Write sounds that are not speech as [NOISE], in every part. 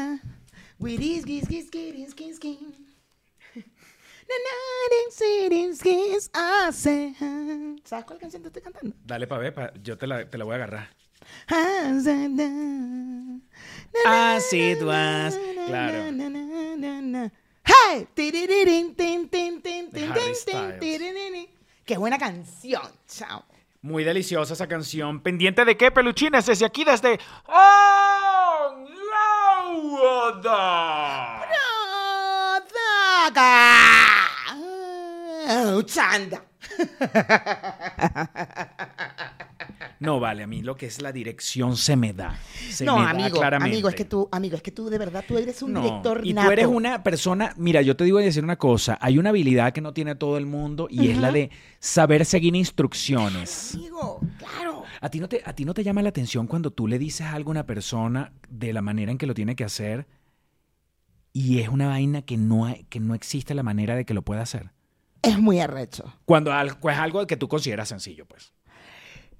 na. Gis, gis, gis, gis, gis. ¿Sabes cuál canción te estoy cantando? Dale para ver, pa- yo te la, te la voy a agarrar. Hace, na. Na, na, As it na, was. na, Claro. ¡Qué buena canción! Chao. Muy deliciosa esa canción. ¿Pendiente de qué, peluchines? Desde aquí, desde... ¡Oh, Lauda! ¡Daga! Oh, ¡Chanda! No, vale, a mí lo que es la dirección se me da. Se no, me da amigo, claramente. amigo, es que tú, amigo, es que tú de verdad, tú eres un No, director y nato. tú eres una persona, mira, yo te digo a decir una cosa, hay una habilidad que no tiene todo el mundo y es la de saber seguir instrucciones. Amigo, claro. ¿A ti, no te, ¿A ti no te llama la atención cuando tú le dices algo a una persona de la manera en que lo tiene que hacer y es una vaina que no, hay- que no existe la manera de que lo pueda hacer? Es muy arrecho. Cuando algo, es algo que tú consideras sencillo, pues.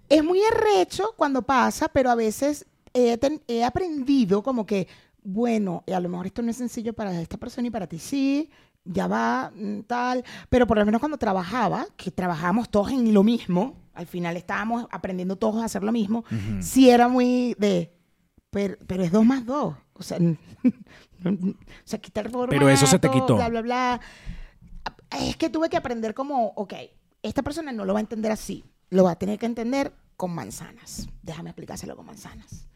Es muy arrecho cuando pasa, pero a veces he, ten- he aprendido como que, bueno, a lo mejor esto no es sencillo para esta persona y para ti sí, ya va, mm, tal. Pero por lo menos cuando trabajaba, que trabajábamos todos en lo mismo, al final estábamos aprendiendo todos a hacer lo mismo, sí era muy de, pero, pero es dos más dos. O sea, [LAUGHS] o sea, quitar el Pero eso se te formato, quitó. Bla, bla, bla. Es que tuve que aprender como, ok, esta persona no lo va a entender así, lo va a tener que entender con manzanas. Déjame explicárselo con manzanas.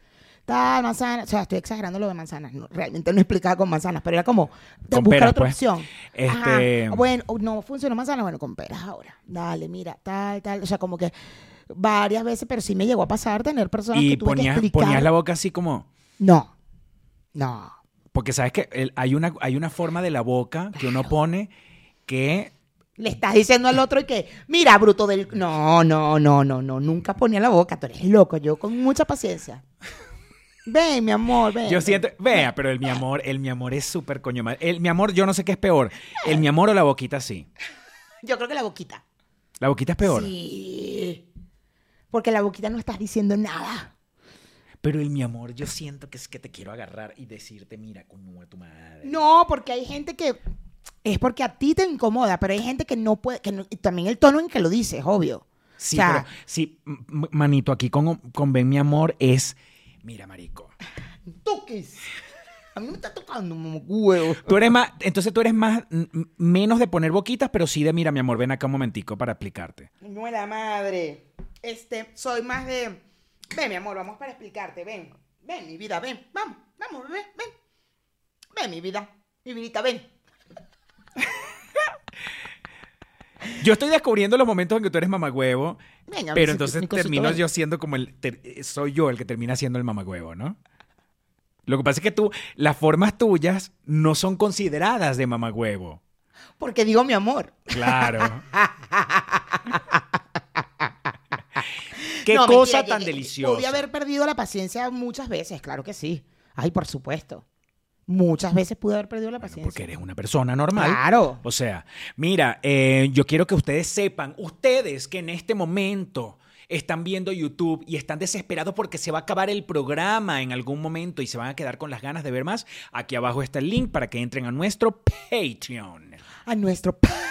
Tal, manzanas, o sea, estoy exagerando lo de manzanas, no, realmente no explicaba con manzanas, pero era como de buscar peras, otra pues. opción. Este- Ajá, Bueno, no funcionó manzanas, bueno, con peras ahora. Dale, mira, tal, tal, o sea, como que varias veces, pero sí me llegó a pasar tener personas Y que tuve que ponías, explicar. ponías la boca así como... No, no. Porque sabes que el- hay, una, hay una forma de la boca que uno pone que Le estás diciendo al otro y que, mira, bruto del... No, no, no, no, no, nunca ponía la boca, tú eres loco, yo con mucha paciencia. Ven, mi amor, ven. Yo siento, vea, pero el mi amor, el mi amor es súper coño. El mi amor, yo no sé qué es peor. El mi amor o la boquita sí. Yo creo que la boquita. La boquita es peor. Sí. Porque la boquita no estás diciendo nada. Pero el mi amor, yo siento que es que te quiero agarrar y decirte, mira, coño de tu madre. No, porque hay gente que es porque a ti te incomoda, pero hay gente que no puede, que no- y también el tono en que lo dices, obvio. Sí, O sea, pero sí, manito, aquí con, con ven mi amor es, mira, marico. toques. A mí me está tocando un huevo. Tú eres más, entonces tú eres más, menos de poner boquitas, pero sí de, mira, mi amor, ven acá un momentico para explicarte. No la madre. Este, soy más de. Ven, mi amor, vamos para explicarte. Ven, ven, mi vida, ven. Vamos, vamos, bebé, ven. Ven, mi vida, mi vidita, ven. [LAUGHS] Yo estoy descubriendo los momentos en que tú eres mamagüevo, Ven, a ver pero entonces termino yo siendo como el, ter- soy yo el que termina siendo el mamagüevo, ¿no? Lo que pasa es que tú, las formas tuyas no son consideradas de mamagüevo. Porque digo mi amor. Claro. [LAUGHS] Qué No, cosa mentira, tan que- que deliciosa. Podía haber perdido la paciencia muchas veces, claro que sí. Ay, por supuesto. Muchas veces pude haber perdido la paciencia. Porque eres una persona normal. Claro. O sea, mira, eh, yo quiero que ustedes sepan, ustedes que en este momento están viendo YouTube y están desesperados porque se va a acabar el programa en algún momento y se van a quedar con las ganas de ver más, aquí abajo está el link para que entren a nuestro Patreon. A nuestro Patreon.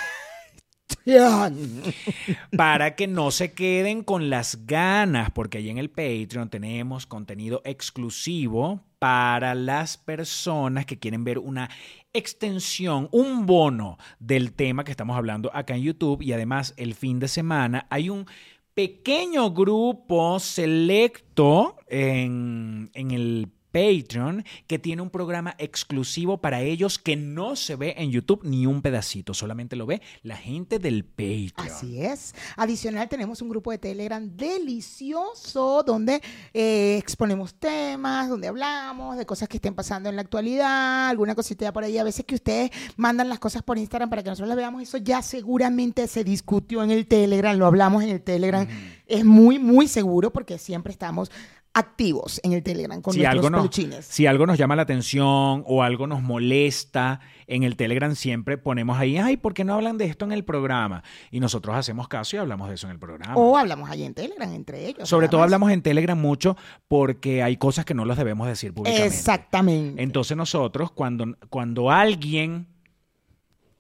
para que no se queden con las ganas, porque ahí en el Patreon tenemos contenido exclusivo para las personas que quieren ver una extensión, un bono del tema que estamos hablando acá en YouTube y además el fin de semana hay un pequeño grupo selecto en, en el Patreon que tiene un programa exclusivo para ellos que no se ve en YouTube ni un pedacito, solamente lo ve la gente del Patreon. Así es. Adicional, tenemos un grupo de Telegram delicioso donde eh, exponemos temas, donde hablamos de cosas que estén pasando en la actualidad, alguna cosita por ahí. A veces que ustedes mandan las cosas por Instagram para que nosotros las veamos, eso ya seguramente se discutió en el Telegram, lo hablamos en el Telegram. Es muy, muy seguro porque siempre estamos activos en el Telegram con si nuestros algo, nos, si algo nos llama la atención o algo nos molesta, en el Telegram siempre ponemos ahí, ay, ¿por qué no hablan de esto en el programa? Y nosotros hacemos caso y hablamos de eso en el programa. O hablamos allí en Telegram entre ellos. Sobre todo más. hablamos en Telegram mucho porque hay cosas que no las debemos decir públicamente. Exactamente. Entonces nosotros, cuando, cuando alguien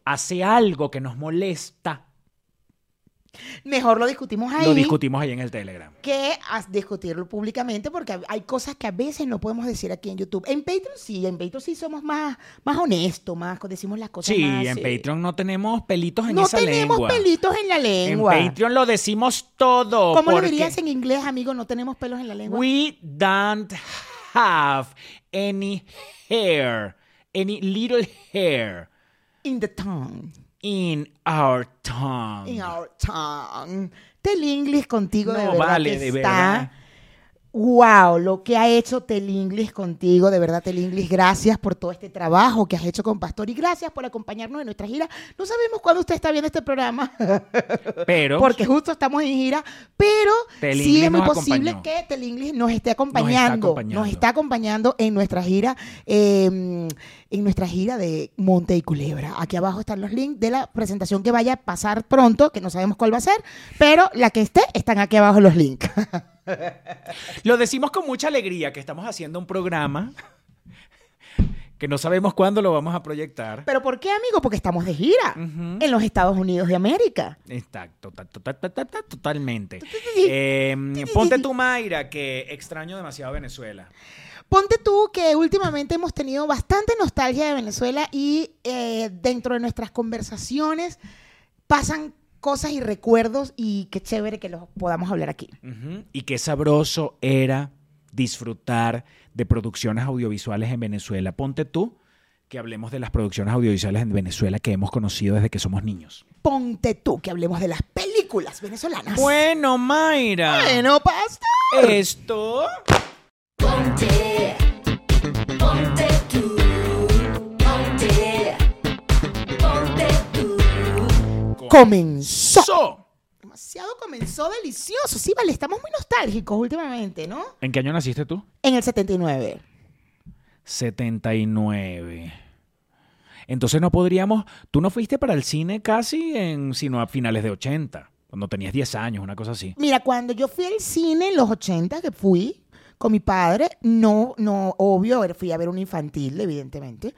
hace algo que nos molesta, Mejor lo discutimos ahí. lo discutimos ahí en el Telegram. que discutirlo públicamente porque hay cosas que a veces no podemos decir aquí en YouTube. En Patreon sí, en Patreon sí somos más, más honestos, más decimos las cosas Sí, más, en Patreon no tenemos pelitos en no esa tenemos lengua. pelitos en la En lengua. Patreon lo decimos todo. ¿Cómo lo porque dirías en inglés, amigo? No tenemos pelos en la lengua. We don't have any hair, any little hair In the tongue. In our tongue. In our tongue. Telinglis contigo de No, verdad vale, que de está. verdad. Wow, lo que ha hecho Telinglis contigo, de verdad Telinglis, gracias por todo este trabajo que has hecho con Pastor y gracias por acompañarnos en nuestra gira. No sabemos cuándo usted está viendo este programa, [LAUGHS] Pero porque justo estamos en gira, pero sí es muy nos posible acompañó. que Telinglis nos esté acompañando, acompañando. nos está acompañando en nuestra gira, eh, en nuestra gira de Monte y Culebra. Aquí abajo están los links de la presentación que vaya a pasar pronto, que no sabemos cuál va a ser, pero la que esté, están aquí abajo los links. [LAUGHS] lo decimos con mucha alegría que estamos haciendo un programa que no sabemos cuándo lo vamos a proyectar. ¿Pero por qué, amigo? Porque estamos de gira en los Estados Unidos de América. Total- total- total- totalmente. Eh, ponte tú, Mayra, que extraño demasiado Venezuela. Ponte tú que últimamente hemos tenido bastante nostalgia de Venezuela y eh, dentro de nuestras conversaciones pasan cosas y recuerdos y qué chévere que los podamos hablar aquí. Y qué sabroso era disfrutar de producciones audiovisuales en Venezuela. Ponte tú que hablemos de las producciones audiovisuales en Venezuela que hemos conocido desde que somos niños. Ponte tú que hablemos de las películas venezolanas. Bueno, Mayra. Bueno, pasta. Esto. Ponte, ponte tú, Comenzó. So. Demasiado comenzó delicioso. Sí, vale, estamos muy nostálgicos últimamente, ¿no? ¿En qué año naciste tú? En el 79. 79. Entonces no podríamos. Tú no fuiste para el cine casi en, sino a finales de 80, cuando tenías 10 años, una cosa así. Mira, cuando yo fui al cine en los 80, que fui con mi padre, no, no, obvio, fui a ver un infantil, evidentemente.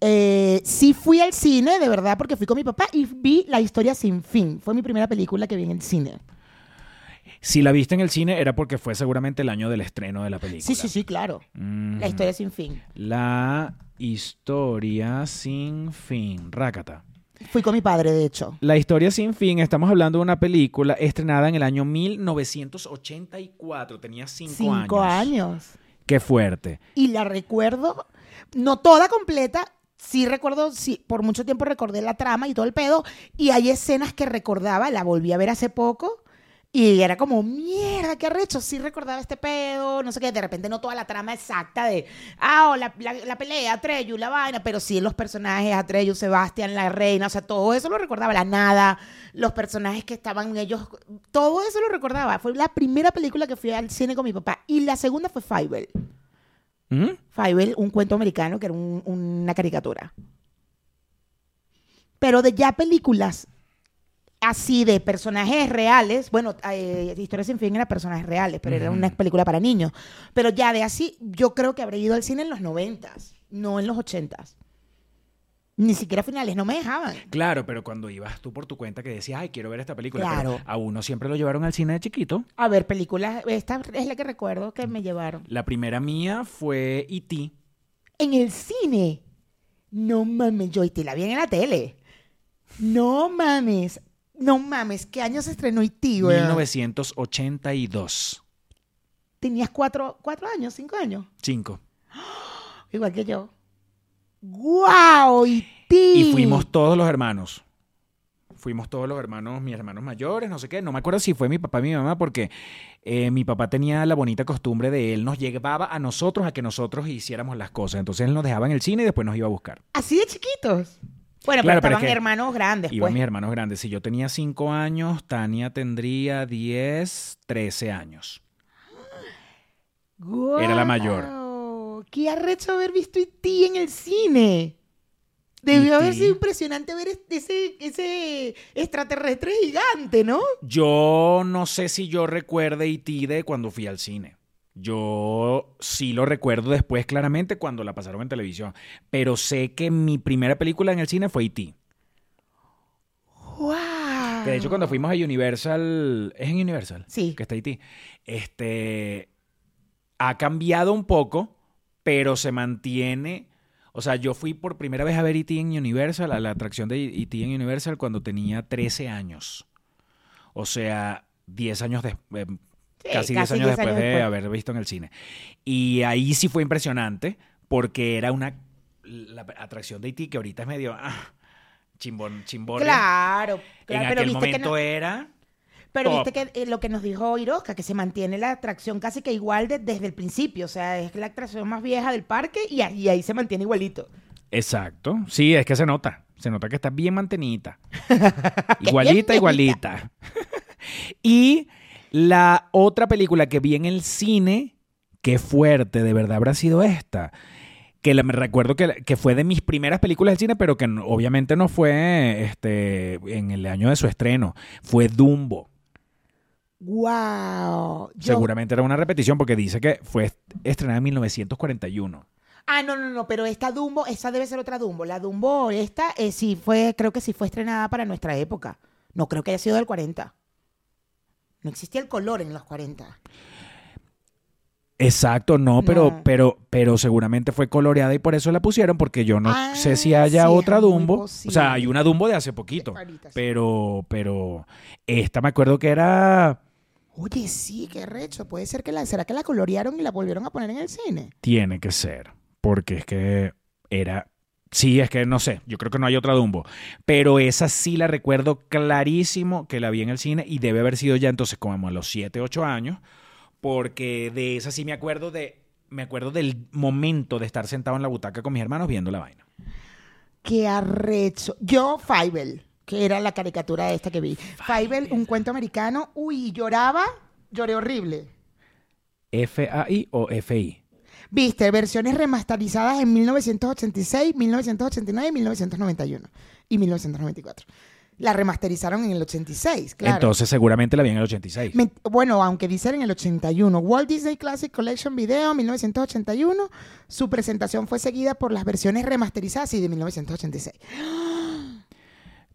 Eh, sí fui al cine, de verdad, porque fui con mi papá y vi La historia sin fin. Fue mi primera película que vi en el cine. Si la viste en el cine era porque fue seguramente el año del estreno de la película. Sí, sí, sí, claro. Mm. La historia sin fin. La historia sin fin. Rácata. Fui con mi padre, de hecho. La historia sin fin, estamos hablando de una película estrenada en el año 1984. Tenía 5 años. Cinco años. Qué fuerte. Y la recuerdo, no toda completa. Sí recuerdo, sí, por mucho tiempo recordé la trama y todo el pedo. Y hay escenas que recordaba, la volví a ver hace poco. Y era como, mierda, qué arrecho. Sí recordaba este pedo, no sé qué. De repente no toda la trama exacta de, ah, la, la, la pelea, Atreyu, la vaina. Pero sí los personajes, Atreyu, Sebastián, la reina. O sea, todo eso lo recordaba. La nada, los personajes que estaban ellos. Todo eso lo recordaba. Fue la primera película que fui al cine con mi papá. Y la segunda fue Fievel. ¿Mm? Fievel, un cuento americano que era un- una caricatura. Pero de ya películas así de personajes reales, bueno, eh, Historia sin fin era personajes reales, pero era una película para niños. Pero ya de así, yo creo que habré ido al cine en los noventas, no en los ochentas. Ni siquiera finales, no me dejaban. Claro, pero cuando ibas tú por tu cuenta que decías, ay, quiero ver esta película. Claro. pero a uno siempre lo llevaron al cine de chiquito. A ver, películas, esta es la que recuerdo que me llevaron. La primera mía fue E.T. En el cine. No mames, yo te la vi en la tele. No mames. No mames, ¿qué año se estrenó IT, güey? 1982. Tenías cuatro, cuatro años, cinco años. Cinco. [GASPS] Igual que yo. ¡Guau! IT. Y fuimos todos los hermanos. Fuimos todos los hermanos, mis hermanos mayores, no sé qué. No me acuerdo si fue mi papá o mi mamá, porque eh, mi papá tenía la bonita costumbre de él nos llevaba a nosotros a que nosotros hiciéramos las cosas. Entonces él nos dejaba en el cine y después nos iba a buscar. Así de chiquitos. Bueno, Claro, pero pero es estaban que hermanos grandes, Iban pues. mis hermanos grandes. Si yo tenía cinco años, Tania tendría 10, 13 años. [GASPS] Era la mayor. ¡Qué arrecho haber visto E.T. en el cine! Debió haber E.T.. sido impresionante ver es- ese, ese extraterrestre gigante, ¿no? Yo no sé si yo recuerde E.T. de cuando fui al cine. Yo sí lo recuerdo después claramente cuando la pasaron en televisión. Pero sé que mi primera película en el cine fue E.T. ¡Wow! Que de hecho cuando fuimos a Universal, ¿es en Universal? Sí. Que está Haití. Este, ha cambiado un poco, pero se mantiene... O sea, yo fui por primera vez a ver E.T. en Universal, a la atracción de E.T. en Universal cuando tenía 13 años. O sea, 10 años después... Sí, casi 10 casi años 10 después años de después. haber visto en el cine. Y ahí sí fue impresionante porque era una la atracción de E.T. que ahorita es medio ah, chimbón, chimbón. Claro, En claro, pero aquel que momento no- era Pero Top. viste que eh, lo que nos dijo Iroska, que se mantiene la atracción casi que igual de- desde el principio. O sea, es la atracción más vieja del parque y ahí, ahí se mantiene igualito. Exacto. Sí, es que se nota. Se nota que está bien [LAUGHS] mantenida. Igualita, igualita. [LAUGHS] y la otra película que vi en el cine, qué fuerte, de verdad habrá sido esta. Que la- me recuerdo que, que fue de mis primeras películas del cine, pero que no- obviamente no fue este, en el año de su estreno. Fue Dumbo. ¡Wow! Yo- Seguramente era una repetición porque dice que fue estrenada en 1941. Ah, no, no, no, pero esta Dumbo, esa debe ser otra Dumbo. La Dumbo, esta, eh, sí fue, creo que sí fue estrenada para nuestra época. No creo que haya sido del 40. No existía el color en los 40. Exacto, no, pero, No. pero, pero seguramente fue coloreada y por eso la pusieron, porque yo no Ah, sé si haya sí, otra Dumbo. O sea, hay una Dumbo de hace poquito. Pero, pero esta me acuerdo que era. Oye, sí, qué recho. Puede ser que la, ¿será que la colorearon y la volvieron a poner en el cine? Tiene que ser. Porque es que era. Sí, es que no sé. Yo creo que no hay otra Dumbo. Pero esa sí la recuerdo clarísimo que la vi en el cine y debe haber sido ya entonces como a los 7, 8 años. Porque de esa sí me acuerdo de. Me acuerdo del momento de estar sentado en la butaca con mis hermanos viendo la vaina. Qué arrecho. Yo, Fievel, que era la caricatura esta que vi. Fievel, un cuento americano. Uy, lloraba, lloré horrible. ¿FAI o FI? Viste, versiones remasterizadas en 1986, 1989, 1991 y 1994. La remasterizaron en el 86, claro. Entonces seguramente la vi en el 86. Me- bueno, aunque dice en el 81. Walt Disney Classic Collection Video 1981. Su presentación fue seguida por las versiones remasterizadas y de 1986.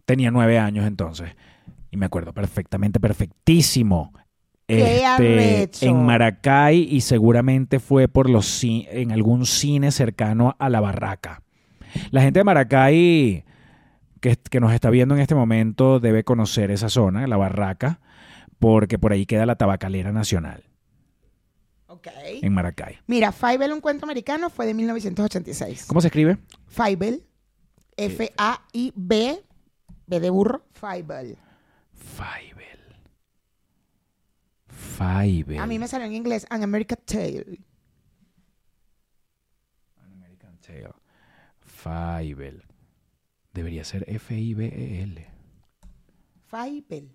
Tenía nueve años entonces. Y me acuerdo perfectamente, perfectísimo. ¡Qué Este, en Maracay y seguramente fue por los en algún cine cercano a la barraca. La gente de Maracay que, que nos está viendo en este momento debe conocer esa zona, la barraca, porque por ahí queda la tabacalera nacional, Ok. en Maracay. Mira, Fievel, un cuento americano, fue de 1986. ¿Cómo se escribe? Fievel, F-A-I-B, B de burro, Fievel. Fievel. Fievel. A mí me salió en inglés, An American Tale. American Tail. Fievel. Debería ser F-I-B-E-L. Fievel.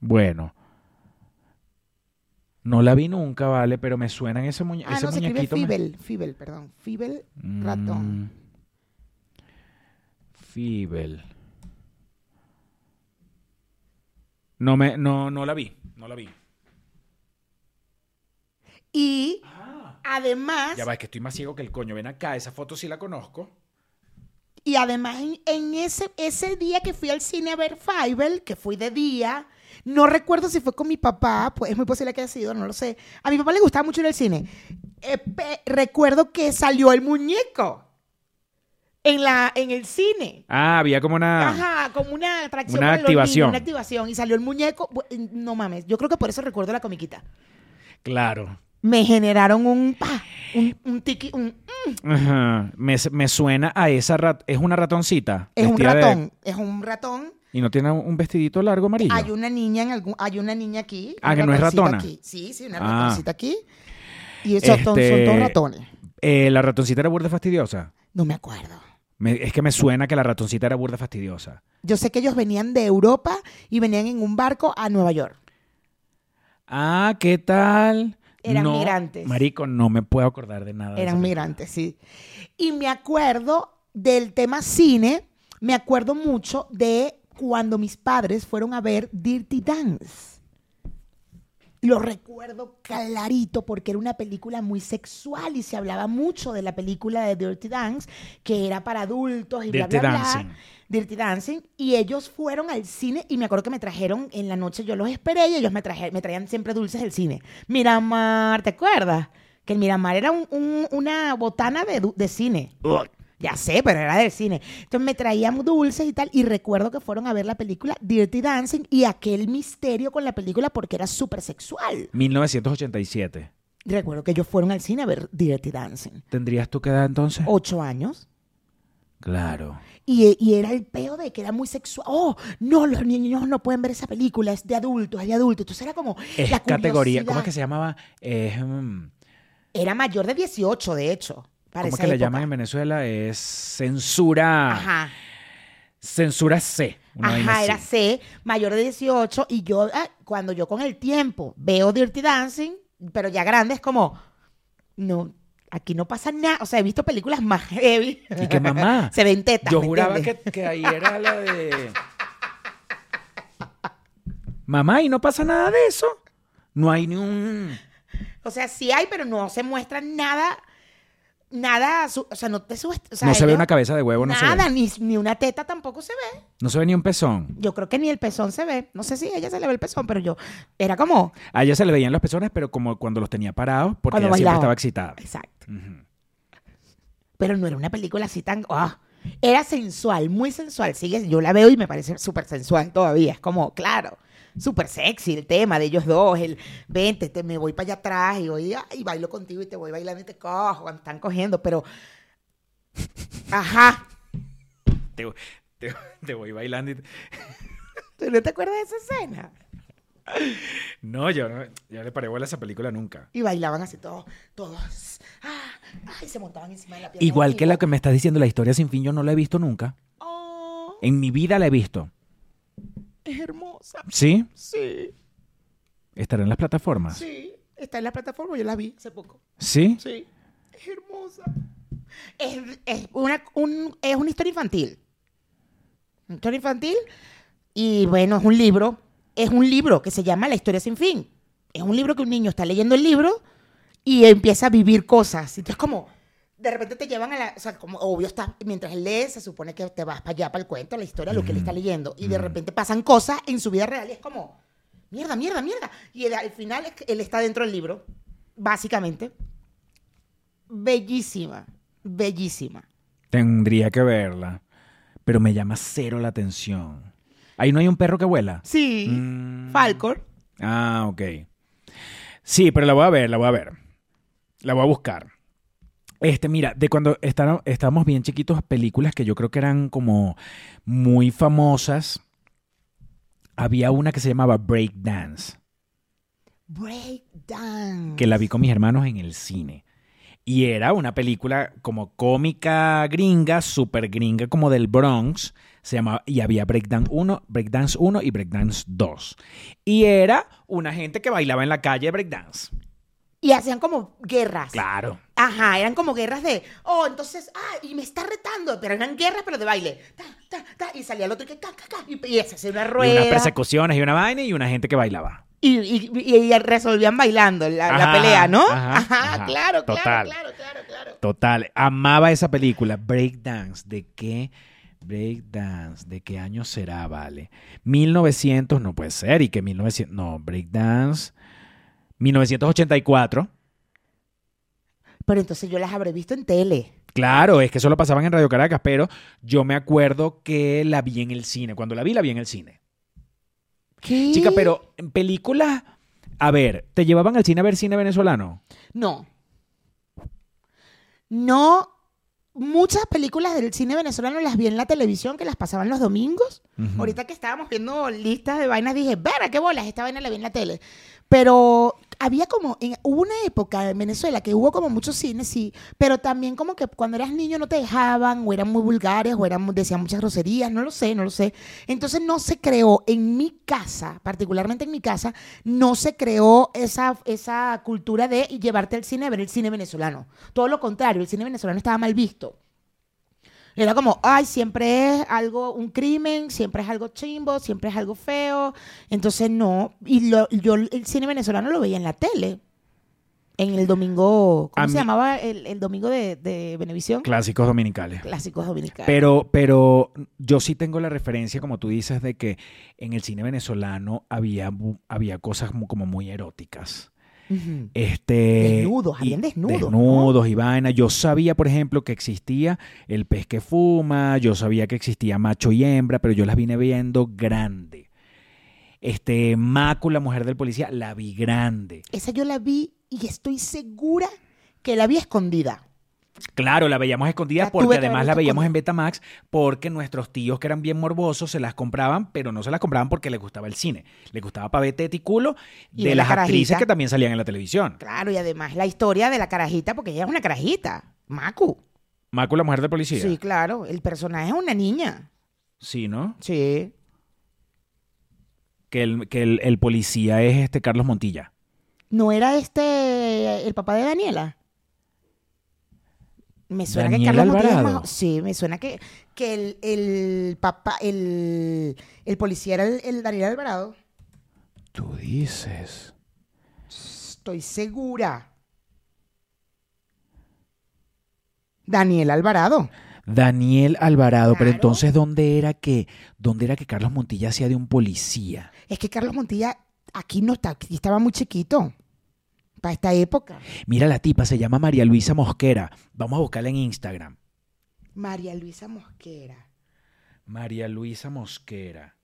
Bueno. No la vi nunca, vale, pero me suena ese, muñe Ah, ese no, se escribe muñequito. me- perdón. Fievel, ratón. Mm. Fievel. No me, no, no la vi, no la vi. Y además, Ya va, es que estoy más ciego que el coño. Ven acá, esa foto sí la conozco. y además en, en ese, ese día que fui al cine a ver Fievel, que fui de día, no recuerdo si fue con mi papá, pues es muy posible que haya sido, no lo sé. A mi papá le gustaba mucho ir al cine. Eh, pe- recuerdo que salió el muñeco en, la, en el cine. Ah, había como una. Ajá, como una atracción. Una para los activación. niños, una activación. Y salió el muñeco. Bu- No mames, yo creo que por eso recuerdo la comiquita. Claro. Me generaron un. pa, un, un tiki. un- Ajá. Me, me suena a esa rat. Es una ratoncita. es un vestida de- ratón. Es un ratón. y no tiene un vestidito largo amarillo. Hay una niña en algún. Hay una niña aquí. Ah, una que no es ratoncita ratona. aquí. Sí, sí, una Ah. ratoncita aquí. Y esos son, Este- todos ratones. Eh, la ratoncita era burda fastidiosa. No me acuerdo. Me- es que me suena que la ratoncita era burda fastidiosa. Yo sé que ellos venían de Europa y venían en un barco a Nueva York. Ah, ¿qué tal? Eran No, migrantes. Marico, no me puedo acordar de nada. Eran migrantes, sí. Y me acuerdo del tema cine, me acuerdo mucho de cuando mis padres fueron a ver Dirty Dance. Lo recuerdo clarito porque era una película muy sexual y se hablaba mucho de la película de Dirty Dance, que era para adultos y Dirty bla, bla, bla. Dancing. Dirty Dancing. Y ellos fueron al cine y me acuerdo que me trajeron en la noche, yo los esperé y ellos me, traje- me traían siempre dulces del cine. Miramar, ¿te acuerdas? Que el Miramar era un- un- una botana de, de cine. Ya sé, pero era del cine. Entonces me traían dulces y tal. Y recuerdo que fueron a ver la película Dirty Dancing y aquel misterio con la película porque era súper sexual. 1987. Recuerdo que ellos fueron al cine a ver Dirty Dancing. ¿Tendrías tú qué edad entonces? Ocho años. Claro. Y, y era el peo de que era muy sexual. Oh, no, los niños no pueden ver esa película, es de adultos, es de adultos. Entonces era como. Es la categoría. ¿Cómo es que se llamaba? Mm, Era mayor de 18, de hecho. Para ¿Cómo que le época. llaman en Venezuela? Es censura. Ajá. Censura C. Ajá, era. C, mayor de 18. Y yo, ah, cuando yo con el tiempo veo Dirty Dancing, pero ya grande, es como. No, aquí no pasa nada. O sea, he visto películas más heavy. Y que mamá. [LAUGHS] Se ven tetas. Yo ¿me juraba que, que ahí era la de. Mamá, y no pasa nada de eso. No hay ni un. O sea, sí hay, pero no se muestra nada. Nada, su- o sea, no te subes- o sea, no se ve una cabeza de huevo, no Nada, se ve. ni, ni una teta tampoco se ve. No se ve ni un pezón. Yo creo que ni el pezón se ve. No sé si a ella se le ve el pezón, pero yo. Era como. A ella se le veían los pezones, pero como cuando los tenía parados, porque Cuando ella siempre bailaba. estaba excitada. Exacto. Pero no era una película así tan. ah. Era sensual, muy sensual. Sigue, yo la veo y me parece súper sensual todavía. Es como, claro, súper sexy el tema de ellos dos. El vente, te, me voy para allá atrás y voy y bailo contigo y te voy bailando y te cojo cuando están cogiendo. Pero. Ajá. Te, te- te voy bailando y... ¿Tú no te acuerdas de esa escena? No, yo no, yo le paré bola a esa película nunca. Y bailaban así todos, todos. Ah, ay, se montaban encima de la pierna. Igual que la que me estás diciendo, la historia sin fin, yo no la he visto nunca. Oh, En mi vida la he visto. Es hermosa. ¿Sí? Sí, Estará en las plataformas. sí. Está en la plataforma, yo la vi hace poco. ¿Sí? Sí, es hermosa. Es, es una, un- es una historia infantil. Una historia infantil. Y bueno, es un libro. Es un libro que se llama La historia sin fin. Es un libro que un niño está leyendo el libro y empieza a vivir cosas. Entonces, como de repente te llevan a la. O sea, como obvio, está, mientras él lee, se supone que te vas para allá, para el cuento, la historia, lo que él está leyendo. Y de repente pasan cosas en su vida real y es como. Mierda, mierda, mierda. Y él- al final es que él está dentro del libro, básicamente. Bellísima, bellísima. Tendría que verla. Pero me llama cero la atención. Ahí no hay un perro que vuela. Sí, Mm. Falcor. Ah, ok. Sí, pero la voy a ver, la voy a ver. La voy a buscar. Este, mira, de cuando estábamos, estábamos bien chiquitos, películas que yo creo que eran como muy famosas. Había una que se llamaba Breakdance, Breakdown. que la vi con mis hermanos en el cine. Y era una película como cómica gringa, súper gringa, como del Bronx. Se llamaba, y había Breakdance 1, Breakdance 1 y Breakdance 2. Y era una gente que bailaba en la calle Breakdance. Y hacían como guerras. Claro. Ajá, eran como guerras de, oh, entonces, ah, y me está retando, pero eran guerras, pero de baile. Ta, ta, ta, y salía el otro y que, ca, ca, ca, y, y se hacía una Y rueda. unas persecuciones y una vaina y una gente que bailaba. Y, y- y- y resolvían bailando la, pelea, ¿no? ajá, Ajá, ajá. claro, Total. claro, claro, claro, claro. Total. Amaba esa película. Breakdance. ¿De qué? Breakdance. ¿De qué año será, vale? 1900, no puede ser. ¿Y que 1900? No, Breakdance. 1984. Pero entonces yo las habré visto en tele. Claro, es que eso lo pasaban en Radio Caracas, pero yo me acuerdo que la vi en el cine. Cuando la vi, la vi en el cine. ¿Qué? Chica, pero en películas. A ver, ¿te llevaban al cine a ver cine venezolano? No. No. Muchas películas del cine venezolano las vi en la televisión que las pasaban los domingos. Ahorita que estábamos viendo listas de vainas dije, verá qué bolas, esta vaina la vi en la tele. Pero había como, en, hubo una época en Venezuela que hubo como muchos cines, sí, pero también como que cuando eras niño no te dejaban, o eran muy vulgares, o eran, decían muchas groserías, no lo sé, no lo sé. Entonces no se creó en mi casa, particularmente en mi casa, no se creó esa, esa cultura de llevarte al cine a ver el cine venezolano. Todo lo contrario, el cine venezolano estaba mal visto. Era como, ay, siempre es algo, un crimen, siempre es algo chimbo, siempre es algo feo. Entonces no. Y lo- yo el cine venezolano lo veía en la tele. En el domingo, ¿cómo A se mí- llamaba el, el domingo de, de Venevisión? Clásicos dominicales. Clásicos dominicanos. Pero, pero yo sí tengo la referencia, como tú dices, de que en el cine venezolano había, había cosas como, como muy eróticas. Este, Desnudos, habían desnudos, ¿no? Desnudos y vaina. Yo sabía, por ejemplo, que existía el pez que fuma, yo sabía que existía macho y hembra, pero yo las vine viendo grande. Este, Macu, la mujer del policía, la vi grande. Esa yo la vi y estoy segura que la vi escondida. Claro, la veíamos escondida La porque además la veíamos escondida. en Betamax porque nuestros tíos que eran bien morbosos se las compraban, pero no se las compraban porque les gustaba el cine. Les gustaba pa' ver teta y culo Y de de la las actrices que también salían en la televisión. Claro, y además la historia de la carajita, porque ella es una carajita. Macu. Macu, la mujer del policía. Sí, claro. El personaje es una niña. Sí, ¿no? Sí. Que el, que el, el policía es este Carlos Montilla. ¿No era este el papá de Daniela? Me suena que ¿Daniel Carlos Alvarado? más- Sí, me suena que, que el, el papá, el, el policía era el, el Daniel Alvarado. Tú dices. Estoy segura. Daniel Alvarado. Daniel Alvarado, pero entonces ¿dónde era que dónde era que Carlos Montilla hacía de un policía? Es que Carlos Montilla aquí no está, aquí estaba muy chiquito. Para esta época. Mira la tipa, se llama María Luisa Mosquera. Vamos a buscarla en Instagram. María Luisa Mosquera. María Luisa Mosquera.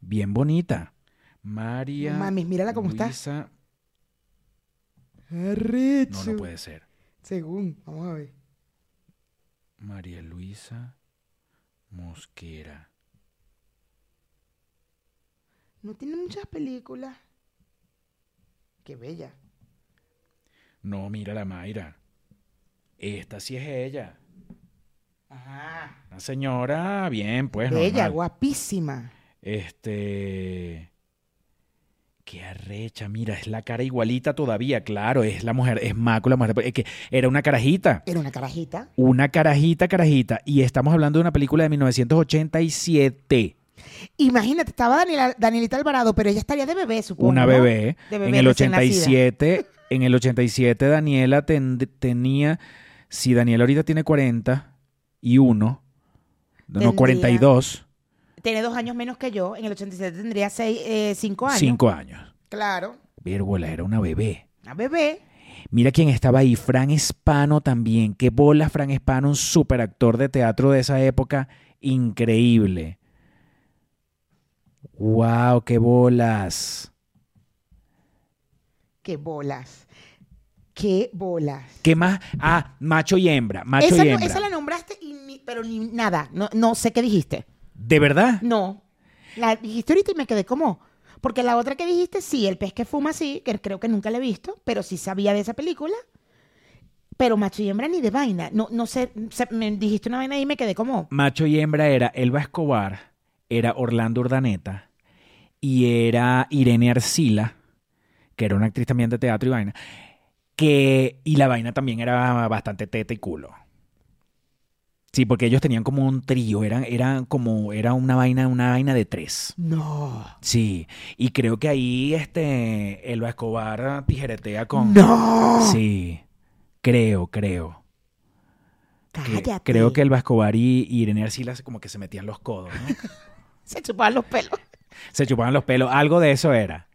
Bien bonita. María No mames, mírala cómo está. Luisa- Arrecho. No, no puede ser. Según, vamos a ver. María Luisa Mosquera. No tiene muchas películas. Qué bella. No, mira la Mayra. Esta sí es ella. Ajá. Una señora, bien, pues. bella, normal. guapísima. Este. Qué arrecha, mira, es la cara igualita todavía, claro, es la mujer, es Maco, la mujer. Es que era una carajita. Era una carajita. Una carajita, carajita. Y estamos hablando de una película de 1987. Imagínate, estaba Daniela, Danielita Alvarado, pero ella estaría de bebé, supongo. Una ¿no? bebé. De bebé en el recién nacida. 87, en el 87 Daniela ten- tenía, si Daniela ahorita tiene 41, no, Tendría- 42, Tiene dos años menos que yo. En el 87 tendría seis, eh, cinco años. 5 años. Claro. Vérbola, era una bebé. Una bebé. Mira quién estaba ahí, Fran Espano también. Qué bola Fran Espano, un super actor de teatro de esa época, increíble. Wow, qué bolas. Qué bolas. Qué bolas. ¿Qué más? Ah, macho y hembra, macho Esa, y no- hembra. esa la nombraste, y ni- pero ni nada. No, no sé qué dijiste. ¿De verdad? No. La dijiste ahorita y me quedé como. Porque la otra que dijiste, sí, el pez que fuma, sí, que creo que nunca la he visto, pero sí sabía de esa película. Pero macho y hembra ni de vaina. No, no sé, se- me dijiste una vaina y me quedé como. Macho y hembra era Elba Escobar, era Orlando Urdaneta y era Irene Arcila, que era una actriz también de teatro y vaina, que y la vaina también era bastante teta y culo. Sí, porque ellos tenían como un trío, eran, eran como, era una vaina, una vaina de tres. No. Sí, y creo que ahí este Elba Escobar tijeretea con. No. Sí, creo, creo. que- Cállate. creo que Elba Escobar y, y Irene Arcila como que se metían los codos, ¿no? [LAUGHS] [LAUGHS] Se chupaban los pelos. se chupaban los pelos, algo de eso era.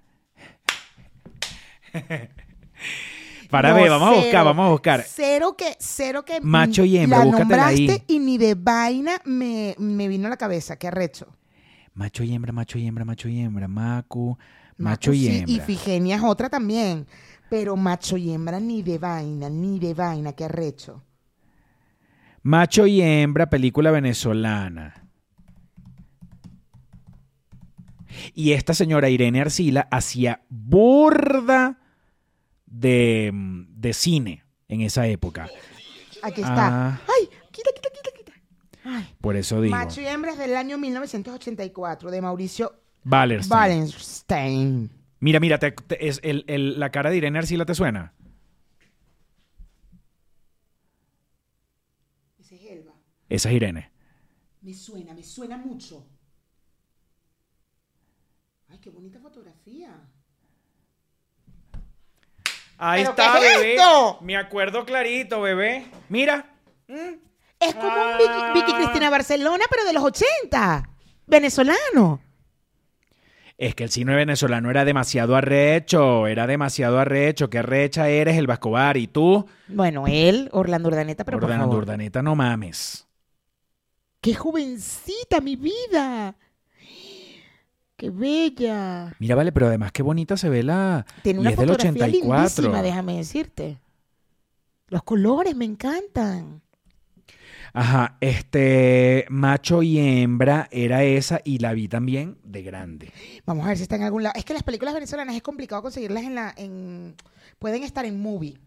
[LAUGHS] Para No, ver, vamos a buscar, vamos a buscar. Cero que, cero que. Macho y hembra, La ahí. y ni de vaina me, me vino a la cabeza. Qué arrecho. Macho y hembra, macho y hembra, macho y hembra, Macu, macho y sí, hembra. Y Figenia es otra también. Pero macho y hembra ni de vaina, ni de vaina. Qué arrecho. Macho y hembra, película venezolana. Y esta señora Irene Arcila hacía burda de, de cine en esa época. Aquí está. Ah. Ay, quita, quita, quita, quita. Ay. Por eso digo. Macho y hembra es del año 1984 de Mauricio Wallerstein. Mira, mira, te- te- es el- el- la cara de Irene Arcila te suena. Ese es Elba. Esa es Irene. Me suena, me suena mucho. Ay, qué bonita fotografía. Ahí ¿Pero está, qué es bebé. esto? Me acuerdo clarito, bebé. Mira. Es como un Ah. Vicky, Vicky Cristina Barcelona, pero de los 80. Venezolano. Es que el cine venezolano era demasiado arrecho, era demasiado arrecho. Qué arrecha eres el Vascobar y tú, Bueno, él, Orlando Urdaneta, pero por Orlando favor. Urdaneta, no mames. ¡Qué jovencita, mi vida! ¡Qué bella! Mira, vale, pero además qué bonita se ve la... Tiene y una es del fotografía 84. lindísima, déjame decirte. Los colores me encantan. Ajá, este macho y hembra era esa y la vi también de grande. Vamos a ver si está en algún lado. Es que las películas venezolanas es complicado conseguirlas en la... En... Pueden estar en movie.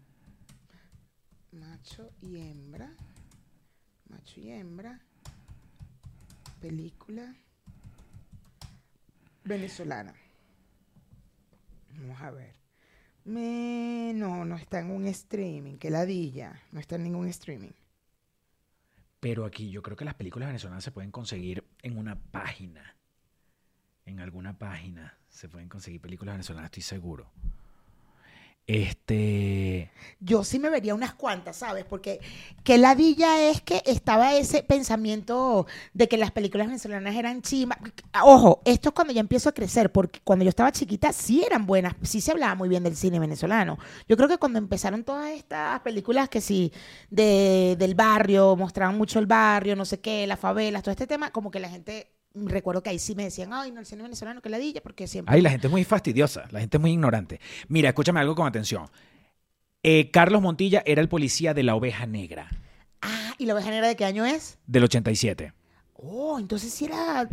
Macho y hembra. Macho y hembra. Película venezolana. Vamos a ver. No, no está en un streaming. Que ladilla. No está en ningún streaming. Pero aquí yo creo que las películas venezolanas se pueden conseguir en una página. En alguna página se pueden conseguir películas venezolanas, estoy seguro. Este... Yo sí me vería unas cuantas, ¿sabes? Porque qué ladilla es que estaba ese pensamiento de que las películas venezolanas eran chimas. Ojo, esto es cuando ya empiezo a crecer, porque cuando yo estaba chiquita sí eran buenas, sí se hablaba muy bien del cine venezolano. Yo creo que cuando empezaron todas estas películas que sí, de, del barrio, mostraban mucho el barrio, no sé qué, las favelas, todo este tema, como que la gente, recuerdo que ahí sí me decían, ay, no, el cine venezolano, qué ladilla, porque siempre... Ay, la gente es muy fastidiosa, la gente es muy ignorante. Mira, escúchame algo con atención. Eh, Carlos Montilla era el policía de la oveja negra Ah, ¿y la oveja negra de qué año es? del 87. Oh, entonces sí era.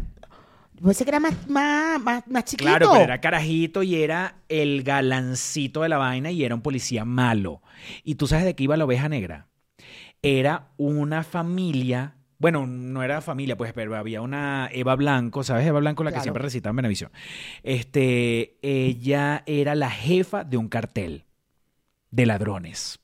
Pensé que era más, más, más, más chiquito. Claro, pero era carajito y era el galancito de la vaina y era un policía malo. ¿Y tú sabes de qué iba la oveja negra? Era una familia, bueno, no era familia, pues, pero había una Eva Blanco, ¿sabes? Eva Blanco, la que siempre recitaba en Venevisión. Este, ella era la jefa de un cartel de ladrones.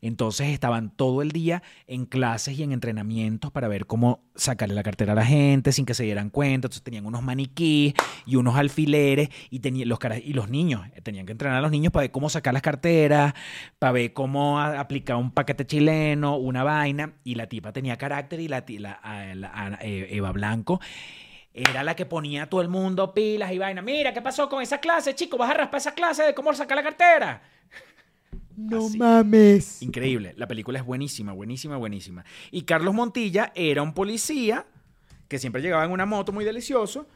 Entonces estaban todo el día en clases y en entrenamientos para ver cómo sacarle la cartera a la gente sin que se dieran cuenta. Entonces tenían unos maniquíes y unos alfileres y, los, y los niños eh, tenían que entrenar a los niños para ver cómo sacar las carteras, para ver cómo aplicar un paquete chileno, una vaina. Y la tipa tenía carácter y la, la- eh, Eva Blanco era la que ponía a todo el mundo pilas y vaina. Mira, ¿qué pasó con esa clase, chico? ¿Vas a raspar esa clase de cómo sacar la cartera? No Así. mames. Increíble. La película es buenísima, buenísima, buenísima. Y Carlos Montilla era un policía que siempre llegaba en una moto muy delicioso.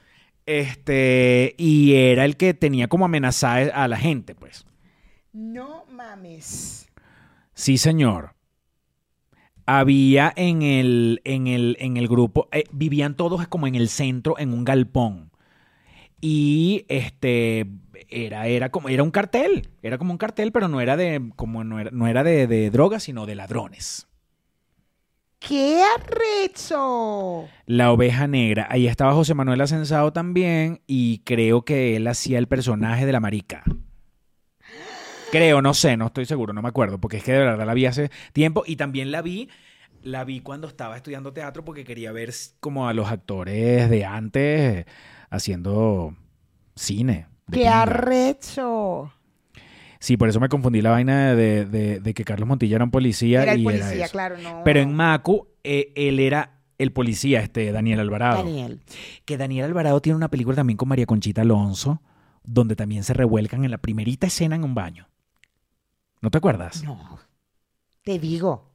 Este, y era el que tenía como amenazar a la gente, pues. No mames. Sí, señor. Había en el, en el, en el grupo, eh, vivían todos como en el centro, en un galpón. Y este era, era como, era un cartel, era como un cartel, pero no era de, como no era, no era de, de drogas, sino de ladrones. ¡Qué arrecho! La oveja negra. Ahí estaba José Manuel Asensado también y creo que él hacía el personaje de la marica. Creo, no sé, no estoy seguro, no me acuerdo, porque es que de verdad la vi hace tiempo y también la vi, la vi cuando estaba estudiando teatro porque quería ver como a los actores de antes haciendo cine. De ¡Qué pinga. arrecho! Sí, por eso me confundí la vaina de, de- de que Carlos Montilla era un policía Era el y era policía, eso. claro, no. Pero en Macu, eh, él era el policía, este, Daniel Alvarado. Daniel. Que Daniel Alvarado tiene una película también con María Conchita Alonso, donde también se revuelcan en la primerita escena en un baño. ¿No te acuerdas? No. Te digo.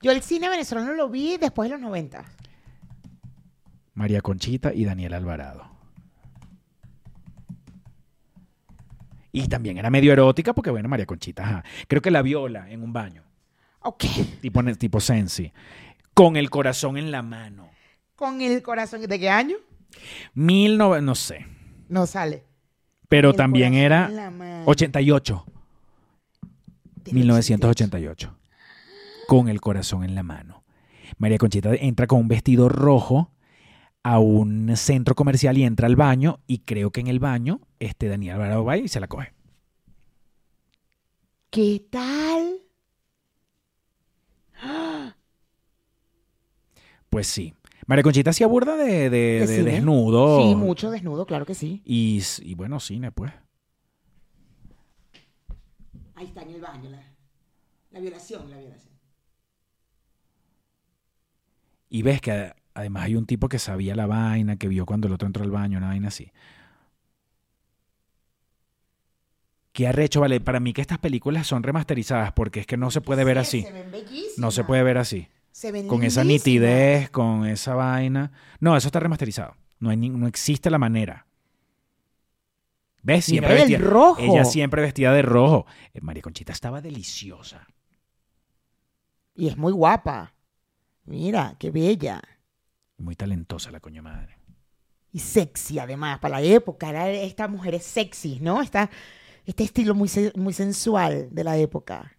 Yo el cine venezolano lo vi después de los 90. María Conchita y Daniel Alvarado. Y también era medio erótica porque, bueno, María Conchita, ajá. Creo que la viola en un baño, Ok. tipo, tipo Sensi, con el corazón en la mano. Con el corazón. ¿De qué año? Mil nove- no sé, No sale. Pero El también era en la mano. 88, Del 1988. Con el corazón en la mano. María Conchita entra con un vestido rojo a un centro comercial y entra al baño y creo que en el baño este Daniel Alvarado va y se la coge. ¿Qué tal? Pues sí. María Conchita hacía burda de, desnudo. Sí, mucho desnudo, claro que sí. Y, bueno, cine, pues. Ahí está en el baño, la, la violación, la violación. Y ves que además hay un tipo que sabía la vaina, que vio cuando el otro entró al baño, una vaina así. Qué arrecho, vale. Para mí que estas películas son remasterizadas porque es que no se puede ver así. Se ven bellísimas. No se puede ver así. Se ven Con esa nitidez, con esa vaina. No, eso está remasterizado. No, hay no existe la manera. ¿Ves? Mira Siempre el vestida. rojo. Ella siempre vestida de rojo. Eh, María Conchita estaba deliciosa. Y es muy guapa. Mira, qué bella. Muy talentosa la coño madre. Y sexy, además, para la época. Era esta mujer es sexy, ¿no? Esta, este estilo muy, muy sensual de la época.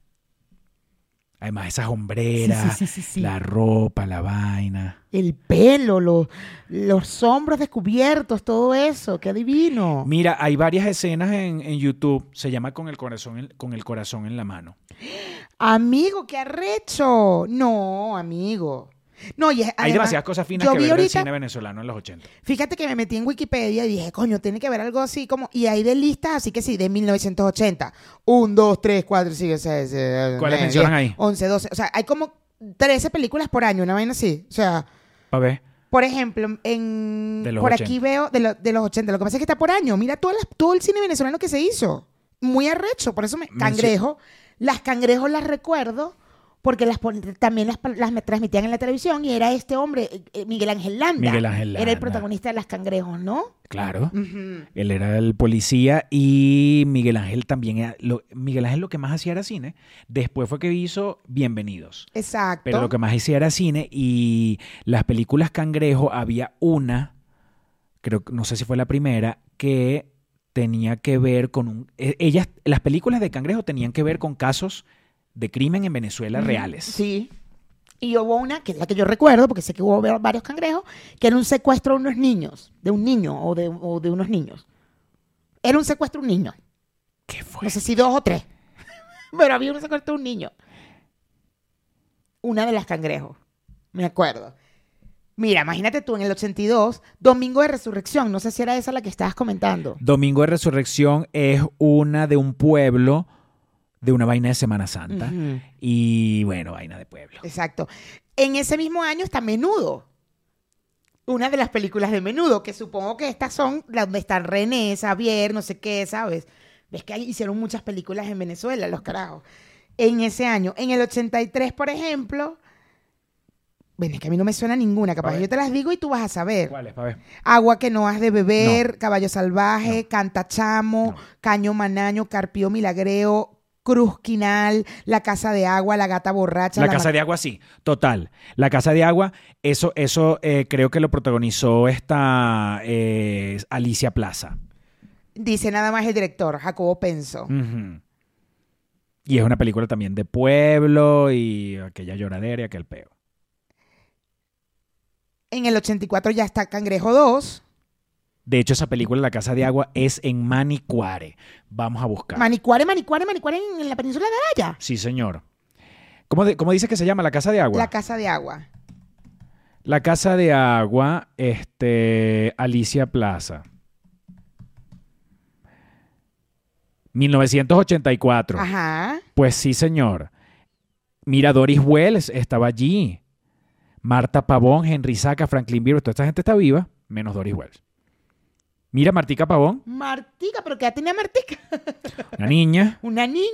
Además, esas hombreras, Sí, sí, sí, la ropa, la vaina. El pelo, lo- los hombros descubiertos, todo eso. Qué divino. Mira, hay varias escenas en, en YouTube. Se llama con el corazón en, con el corazón en la mano. [GASPS] Amigo, qué arrecho. No, amigo. No, y es- Hay además, demasiadas cosas finas que vi ver del ahorita- cine venezolano en los 80. Fíjate que me metí en Wikipedia y dije, coño, tiene que haber algo así como. Y hay de listas, así que sí, de 1980. 1, 2, 3, 4, 5, 6, 7, ¿Cuáles mencionan ahí? 11, 12. O sea, hay como 13 películas por año, una vaina así. O sea, Pa' ver. por ejemplo, en, De los por 80. aquí veo de, lo- de los 80. Lo que pasa es que está por año. Mira todas las- todo el cine venezolano que se hizo. Muy arrecho. Por eso me. Mencio- Cangrejo. Las cangrejos las recuerdo. Porque las también las, las me transmitían en la televisión y era este hombre, eh, eh, Miguel Ángel Landa. Miguel Ángel Era el Landa. protagonista de Las Cangrejos, ¿no? Claro. Él era el policía y Miguel Ángel también era. Lo, Miguel Ángel lo que más hacía era cine. Después fue que hizo Bienvenidos. Exacto. Pero lo que más hacía era cine y las películas Cangrejo había una, creo que no sé si fue la primera, que tenía que ver con un. e- Ellas, las películas de Cangrejo tenían que ver con casos de crimen en Venezuela reales. Sí. Y hubo una, que es la que yo recuerdo, porque sé que hubo va- varios cangrejos, que era un secuestro de unos niños, de un niño o de, o de unos niños. Era un secuestro de un niño. ¿Qué fue? No sé si dos o tres. [LAUGHS] Pero había un secuestro de un niño. Una de las cangrejos. Me acuerdo. Mira, imagínate tú en el 82, Domingo de Resurrección. No sé si era esa la que estabas comentando. Domingo de Resurrección es una de un pueblo de una vaina de Semana Santa. Y bueno, vaina de pueblo. Exacto. En ese mismo año está Menudo. Una de las películas de Menudo, que supongo que estas son las donde están René, Xavier, no sé qué, ¿sabes? Ves que hicieron muchas películas en Venezuela, los carajos. En ese año. En el 83, por ejemplo. Ven, es que a mí no me suena ninguna, capaz. Yo te las digo y tú vas a saber. ¿Cuál es, pa' ver? Agua que no has de beber, Caballo Salvaje, No. Cantachamo, No. Caño Manaño, Carpío Milagreo, Cruz Quinal, La Casa de Agua, La Gata Borracha. La Casa de Agua, sí, total. La Casa de Agua, eso, eso eh, creo que lo protagonizó esta eh, Alicia Plaza. Dice nada más el director, Jacobo Penso. Y es una película también de pueblo y aquella lloradera y aquel peo. En el 84 ya está Cangrejo 2. De hecho, esa película, La Casa de Agua, es en Manicuare. Vamos a buscar. Manicuare, Manicuare, Manicuare en, en la península de Araya. sí, señor. ¿Cómo, de- cómo dice que se llama La Casa de Agua? La Casa de Agua. La Casa de Agua, este, Alicia Plaza. 1984. Ajá. Pues sí, señor. Mira, Doris Wells estaba allí. Marta Pavón, Henry Saca, Franklin Virus, toda esta gente está viva, menos Doris Wells. Mira, Martica Pavón, Martica, pero ¿qué edad tenía Martica? [LAUGHS] una niña, Una niña.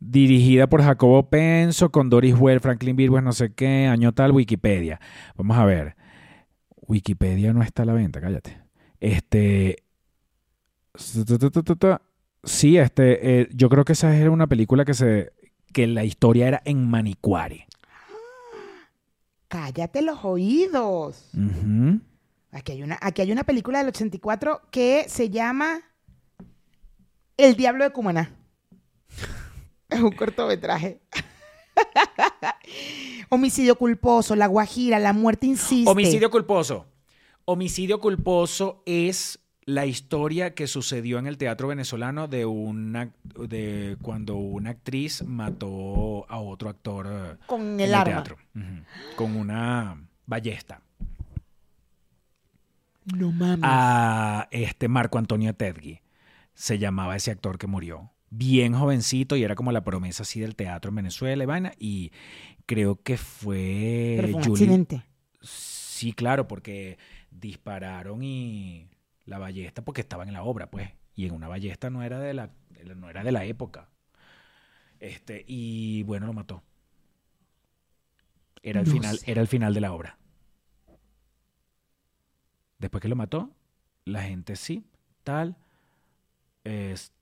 dirigida por Jacobo Penso, con Doris Wells, Franklin Virus, no sé qué, año tal, Wikipedia. Vamos a ver. Wikipedia no está a la venta, cállate. Este. Sí, este. eh, yo creo que esa era una película que se. que la historia era en Manicuare. Cállate los oídos. Ujú. Aquí hay, una, aquí hay una película del 84 que se llama El Diablo de Cumaná. Es un cortometraje. [LAUGHS] Homicidio culposo, La Guajira, La muerte insiste. Homicidio culposo. Homicidio culposo es la historia que sucedió en el teatro venezolano de una de cuando una actriz mató a otro actor eh, Con en el arma. teatro con una ballesta No mames. a este Marco Antonio Tedgui se llamaba ese actor que murió bien jovencito y era como la promesa así del teatro en Venezuela y vaina y creo que fue, Pero fue un accidente. Sí, claro, porque dispararon y la ballesta porque estaban en la obra, pues. Y en una ballesta no era de la, no era de la época. Este, y bueno, lo mató. Era el No final, sé. era el final de la obra. Después que lo mató, la gente sí, tal, es,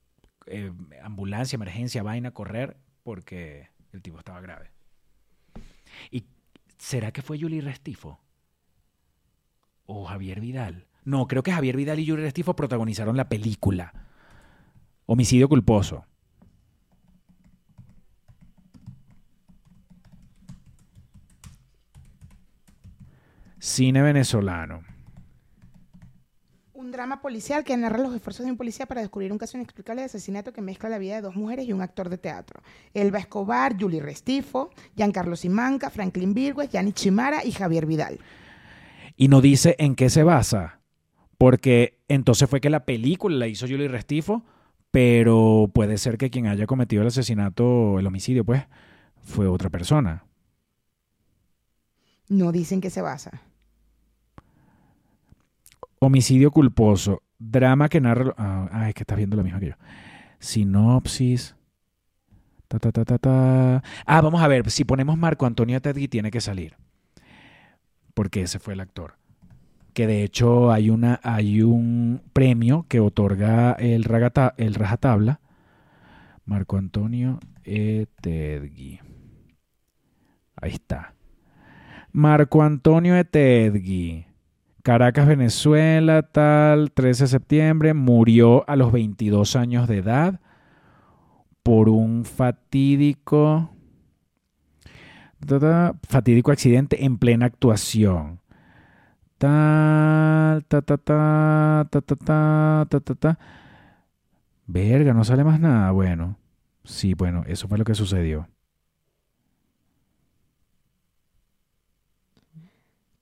eh, ambulancia, emergencia, vaina, correr, porque el tipo estaba grave. ¿Y será que fue Yuli Restifo? ¿O Javier Vidal? No, creo que Javier Vidal y Yuli Restifo protagonizaron la película. Homicidio culposo. Cine venezolano. Un drama policial que narra los esfuerzos de un policía para descubrir un caso inexplicable de asesinato que mezcla la vida de dos mujeres y un actor de teatro. Elba Escobar, Julie Restifo, Giancarlo Simanca, Franklin Virgües, Yanni Chimara y Javier Vidal. Y no dice en qué se basa. Porque entonces fue que la película la hizo Julie Restifo, pero puede ser que quien haya cometido el asesinato, el homicidio, pues, fue otra persona. No dicen que se basa. Homicidio culposo. Drama que narra. Ah, es que estás viendo lo mismo que yo. Sinopsis. Ta, ta, ta, ta, ta. Ah, vamos a ver. Si ponemos Marco Antonio Tedgui, tiene que salir. Porque ese fue el actor. Que de hecho hay, una, hay un premio que otorga el, ragata, el Rajatabla. Marco Antonio E. Tedgui. Ahí está. Marco Antonio E. Caracas, Venezuela, tal, 13 de septiembre, murió a los 22 años de edad por un fatídico fatídico accidente en plena actuación. Tal, ta, ta, ta, ta, ta, ta, ta, ta, ta. Verga, no sale más nada. Bueno, sí, bueno, eso fue lo que sucedió.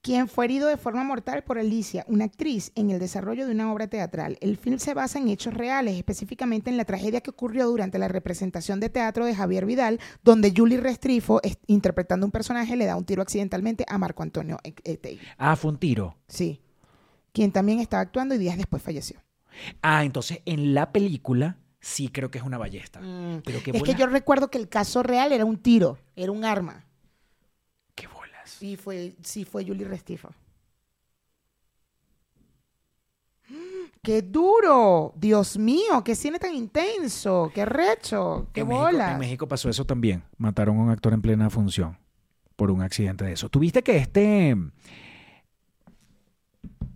Quien fue herido de forma mortal por Alicia, una actriz, en el desarrollo de una obra teatral. El film se basa en hechos reales, específicamente en la tragedia que ocurrió durante la representación de teatro de Javier Vidal, donde Julie Restrifo, es- interpretando un personaje, le da un tiro accidentalmente a Marco Antonio E- Etegui. Ah, fue un tiro. Sí. Quien también estaba actuando y días después falleció. Ah, entonces en la película sí creo que es una ballesta. Pero qué es que yo recuerdo que el caso real era un tiro, era un arma. Sí fue, sí fue Julie Restifo. [GASPS] ¡Qué duro! Dios mío, qué cine tan intenso, qué recho, qué en México, bolas. en México pasó eso también. Mataron a un actor en plena función por un accidente de eso. ¿Tuviste que este...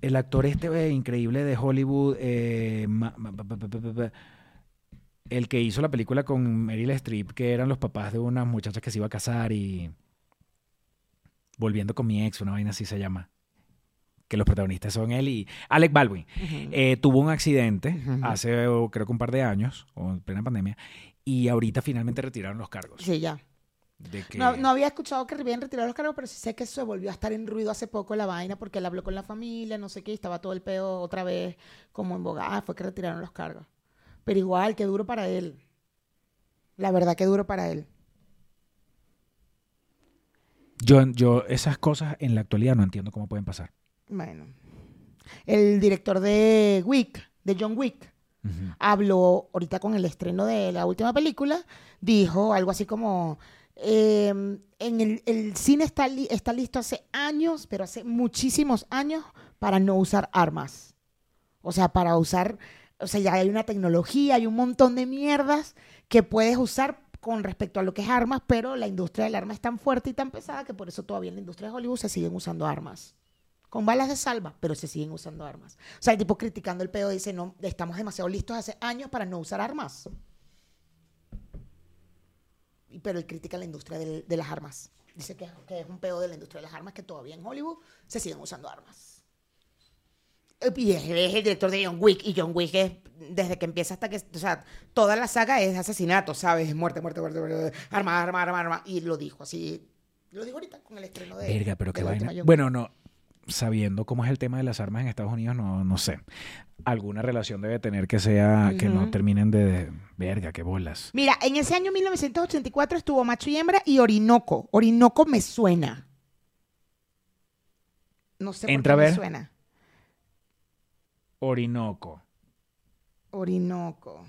El actor este eh, increíble de Hollywood, eh, ma- ma- el que hizo la película con Meryl Streep, que eran los papás de unas muchachas que se iba a casar y... Volviendo con mi ex, una vaina así se llama. Que los protagonistas son él y Alec Baldwin. Eh, tuvo un accidente hace oh, creo que un par de años, o en plena pandemia, y ahorita finalmente retiraron los cargos. Sí, ya. De que, No, no había escuchado que habían retirado los cargos, pero sí sé que se volvió a estar en ruido hace poco la vaina porque él habló con la familia, no sé qué, y estaba todo el pedo otra vez como en. Ah, fue que retiraron los cargos. Pero igual, qué duro para él. La verdad, qué duro para él. Yo, yo esas cosas en la actualidad no entiendo cómo pueden pasar. Bueno. El director de Wick, de John Wick, habló ahorita con el estreno de la última película, dijo algo así como, eh, en el, el cine está, li- está listo hace años, pero hace muchísimos años, para no usar armas. O sea, para usar, o sea, ya hay una tecnología, hay un montón de mierdas que puedes usar con respecto a lo que es armas, pero la industria del arma es tan fuerte y tan pesada que por eso todavía en la industria de Hollywood se siguen usando armas. con balas de salva, pero se siguen usando armas. O sea, el tipo criticando el pedo dice, no, estamos demasiado listos hace años para no usar armas. Pero él critica la industria de las armas. Dice que, que es un pedo de la industria de las armas, que todavía en Hollywood se siguen usando armas. Y es, es el director de John Wick, y John Wick es, desde que empieza hasta que, o sea, toda la saga es asesinato, ¿sabes? Muerte, muerte, muerte, muerte, arma, arma, arma, arma. Y lo dijo así, lo dijo ahorita con el estreno de... Verga, pero qué vaina. Bueno, no. Sabiendo cómo es el tema de las armas en Estados Unidos, no, no sé. Alguna relación debe tener que sea que no terminen de. Verga, qué bolas. Mira, en ese año 1984 estuvo Macho y Hembra y Orinoco. Orinoco me suena. No sé Entra a por qué ver. me suena. Orinoco. Orinoco.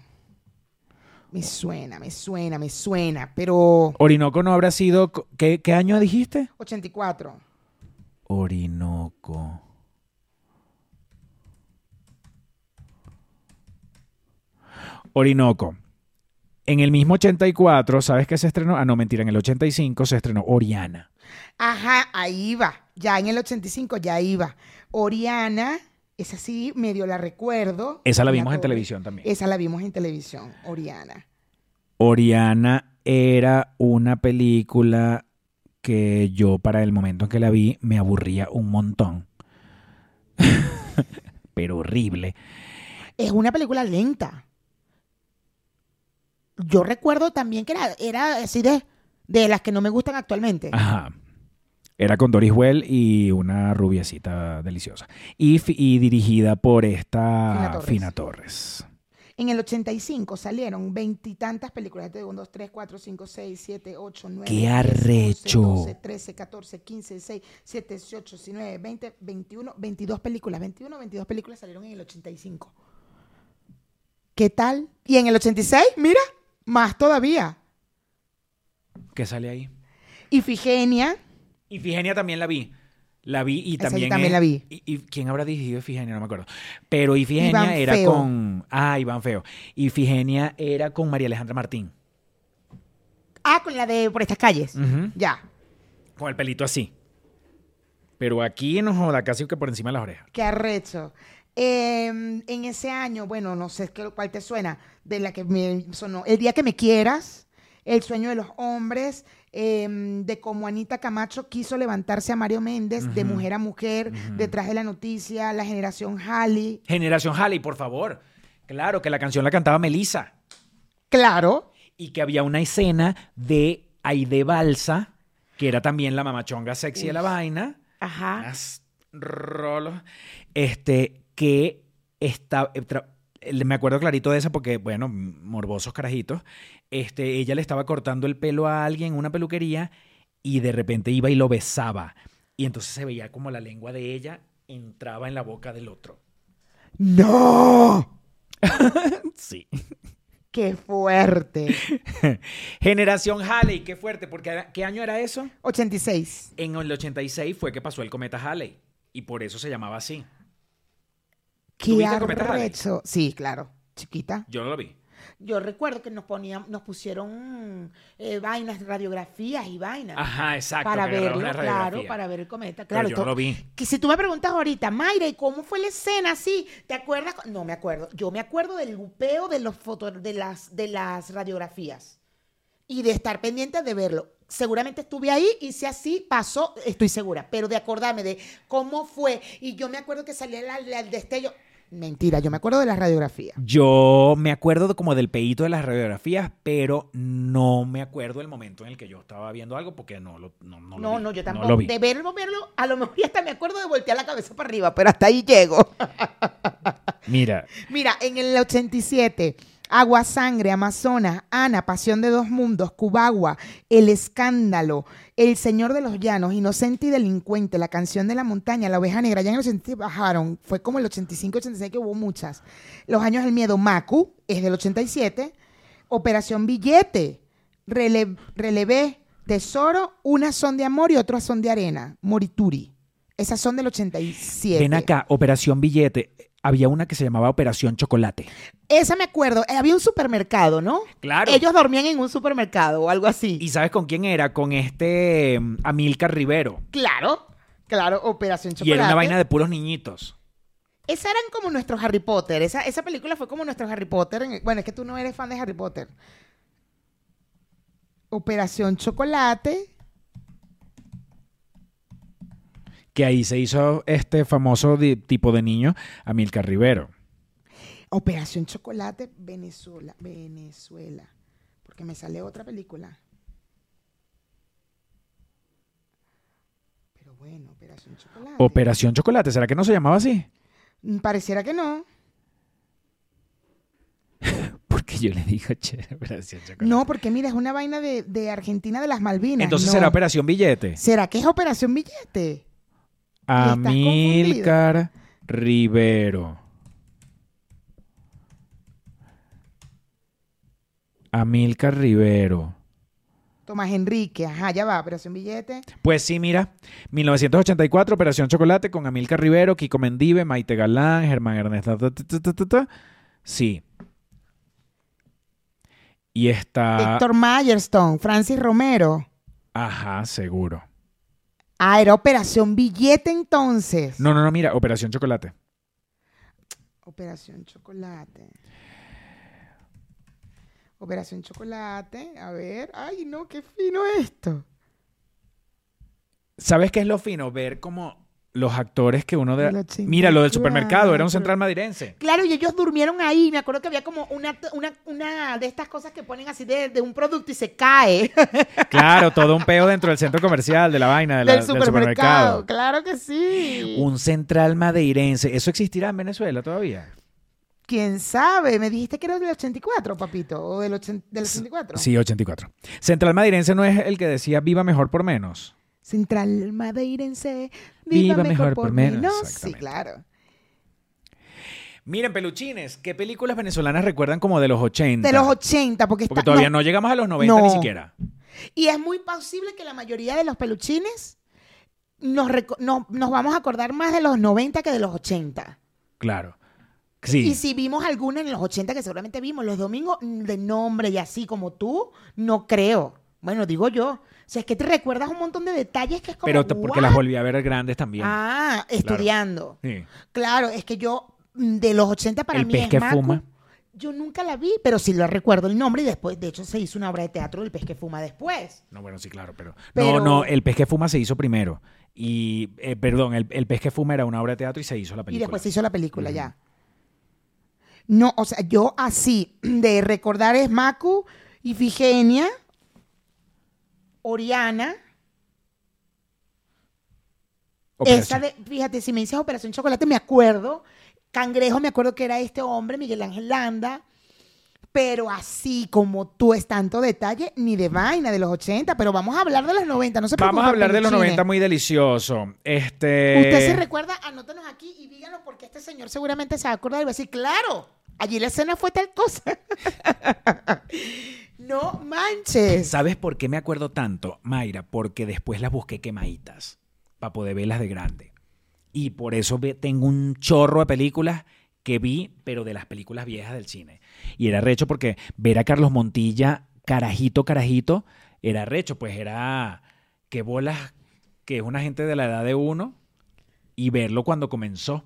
Me suena, me suena, me suena, pero Orinoco no habrá sido. ¿Qué, qué año dijiste? 84. Orinoco. Orinoco. En el mismo 84, ¿sabes qué se estrenó? Ah, no, mentira, en el 85 se estrenó Oriana. Ajá, ahí va. Ya en el 85 ya iba. Oriana, esa sí, medio la recuerdo. Esa la vimos en televisión también. Esa la vimos en televisión, Oriana. Oriana era una película que yo para el momento en que la vi me aburría un montón. [LAUGHS] Pero horrible. Es una película lenta. Yo recuerdo también que era, era así de, de las que no me gustan actualmente. Ajá. Era con Doris Well y una rubiecita deliciosa. Y, y dirigida por esta Fina Torres. Fina Torres. En el 85 salieron veintitantas películas. Este 1, 2, 3, 4, 5, 6, 7, 8, 9. ¡Qué arrecho! 12, 13, 14, 15, 16, 17, 18, 19, 20, 21, 22 películas. 21, 22 películas salieron en el 85. ¿Qué tal? Y en el 86, mira, más todavía. ¿Qué sale ahí? Ifigenia, Ifigenia también la vi. La vi y Esa también. también es- la vi. Y, y ¿Quién habrá dirigido Ifigenia? No me acuerdo. Pero Ifigenia Iván era Feo. con. Ah, Iván Feo. Ifigenia era con María Alejandra Martín. Ah, con la de por estas calles. Ya. Con el pelito así. Pero aquí nos joda casi que por encima de las orejas. Qué arrecho. Eh, en ese año, bueno, no sé qué- cuál te suena, de la que me sonó. El día que me quieras, El sueño de los hombres, eh, de cómo Anita Camacho quiso levantarse a Mario Méndez, de mujer a mujer, detrás de la noticia, la generación Halley. Generación Halley, por favor. Claro, que la canción la cantaba Melissa. Claro. Y que había una escena de Aide Balsa, que era también la mamachonga sexy de la vaina. Ajá. unas rolos, este, que está, eh, me acuerdo clarito de esa porque, bueno, morbosos carajitos, este, ella le estaba cortando el pelo a alguien en una peluquería y de repente iba y lo besaba. Y entonces se veía como la lengua de ella entraba en la boca del otro. ¡No! [LAUGHS] Sí. ¡Qué fuerte! [LAUGHS] Generación Halley, qué fuerte, porque ¿qué año era eso? 86. En el 86 fue que pasó el cometa Halley y por eso se llamaba así. ¡Qué arrecho! Sí, claro. Chiquita. Yo no lo vi. Yo recuerdo que nos ponían, nos pusieron eh, vainas, radiografías y vainas. Ajá, exacto. para verlo, claro, para ver el cometa. Pero Claro, yo no lo vi. Que si tú me preguntas ahorita, Mayra, ¿y cómo fue la escena así? ¿Te acuerdas? No me acuerdo. Yo me acuerdo del bupeo de los fotos, de las, de las radiografías. Y de estar pendiente de verlo. Seguramente estuve ahí y si así pasó, estoy segura. Pero de acordarme de cómo fue. Y yo me acuerdo que salía el, el destello. Mentira, yo me acuerdo de las radiografías. Yo me acuerdo como del peito de las radiografías, pero no me acuerdo el momento en el que yo estaba viendo algo porque no lo no, no lo No, vi. no, yo tampoco. lo vi. de verlo, verlo, a lo mejor ya hasta me acuerdo de voltear la cabeza para arriba, pero hasta ahí llego. Mira, [LAUGHS] Mira, en el 87, Agua Sangre, Amazonas, Ana, Pasión de Dos Mundos, Cubagua, El Escándalo, El Señor de los Llanos, Inocente y Delincuente, La Canción de la Montaña, La Oveja Negra, ya en el 87 bajaron, fue como el 85, 86 que hubo muchas. Los Años del Miedo, Macu, es del 87, Operación Billete, Rele- Relevé, Tesoro, unas son de amor y otras son de arena, Morituri. Esas son del 87. ven acá, Operación Billete. Había una que se llamaba Operación Chocolate. Esa me acuerdo, eh, había un supermercado, ¿no? Claro. Ellos dormían en un supermercado o algo así. ¿Y sabes con quién era? Con este mm, Amílcar Rivero. Claro, Claro, Operación Y Chocolate. era una vaina de puros niñitos. Esa eran como nuestros Harry Potter. Esa, esa película fue como nuestros Harry Potter. en- bueno, es que tú no eres fan de Harry Potter. Operación Chocolate. Que ahí se hizo este famoso tipo de niño, Amilcar Rivero. Operación Chocolate, Venezuela. Venezuela. Porque me sale otra película. Pero bueno, Operación Chocolate. Operación Chocolate, ¿será que no se llamaba así? Mm, Pareciera que no. [LAUGHS] Porque yo le digo, che, Operación Chocolate. No, porque mira, es una vaina de, de Argentina de las Malvinas. Entonces no. será Operación Billete. ¿Será que es Operación Billete? Estás Amilcar Rivero. Amilcar Rivero. Tomás Enrique, ajá, ya va, Operación Billete. Pues sí, mira, 1984, Operación Chocolate con Amilcar Rivero, Kiko Mendive, Maite Galán, Germán Ernesto. ta, ta, ta, ta, ta, ta. Sí. Y está... Héctor Mayerstone, Francis Romero. Ajá, seguro. Ah, era Operación Billete entonces. No, no, no, mira, Operación Chocolate. Operación Chocolate. Operación Chocolate, a ver. Ay, no, qué fino esto. ¿Sabes qué es lo fino? Ver como los actores que uno de... El 84. Mira, lo del supermercado, era un central madirense. Claro, y ellos durmieron ahí. Me acuerdo que había como una, una, una de estas cosas que ponen así de, de un producto y se cae. [LAUGHS] Claro, todo un peo dentro del centro comercial, de la vaina, de la- del supermercado. Claro que sí. Un central madeirense. ¿Eso existirá en Venezuela todavía? ¿Quién sabe? Me dijiste que era del 84, papito. O del, ochen- del 84. Sí, 84. Central madeirense no es el que decía viva mejor por menos. Central Madeirense. Viva mejor por menos, Sí, claro. Miren, peluchines, ¿qué películas venezolanas recuerdan como de los 80? De los 80, porque, Porque está, todavía no. no. llegamos a los 90 No. ni siquiera. Y es muy posible que la mayoría de los peluchines nos, no- nos vamos a acordar más de los 90 que de los 80. Claro. Sí. Y si vimos alguna en los 80 que seguramente vimos, los domingos mm, de nombre y así como tú, no creo. Bueno, digo yo. O sea, es que te recuerdas un montón de detalles que es como. Pero porque ¿what? las volví a ver grandes también. Ah, estudiando. Sí. Claro, es que yo mm, de los 80 para El mí pez es que Macu. fuma. Yo nunca la vi, pero sí lo recuerdo el nombre y después, de hecho, se hizo una obra de teatro del pez que fuma después. No, bueno, sí, claro, pero... Pero- No, no, El pez que fuma se hizo primero. Y, eh, perdón, el, el pez que fuma era una obra de teatro y se hizo la Y película. después se hizo la película ya. No, o sea, yo así [CLEARS THROAT] de recordar es Macu, Ifigenia, Oriana. Operación. Esa de, fíjate, si me dices Operación Chocolate, me acuerdo. Cangrejo, me acuerdo que era este hombre, Miguel Ángel Landa. Pero así como tú es tanto detalle, ni de vaina de los 80, pero vamos a hablar de los 90, no se Vamos a preocupen, hablar de los peluchines. 90 muy delicioso. Este... Usted se recuerda, anótanos aquí y díganos porque este señor seguramente se va a acordar y va a decir, claro, allí la escena fue tal cosa. [LAUGHS] no manches. ¿Sabes por qué me acuerdo tanto, Mayra? Porque después las busqué quemaditas para poder verlas de grande. Y por eso tengo un chorro de películas que vi, pero de las películas viejas del cine. Y era recho porque ver a Carlos Montilla, carajito, carajito, era recho, pues era que bolas, que es una gente de la edad de uno, y verlo cuando comenzó.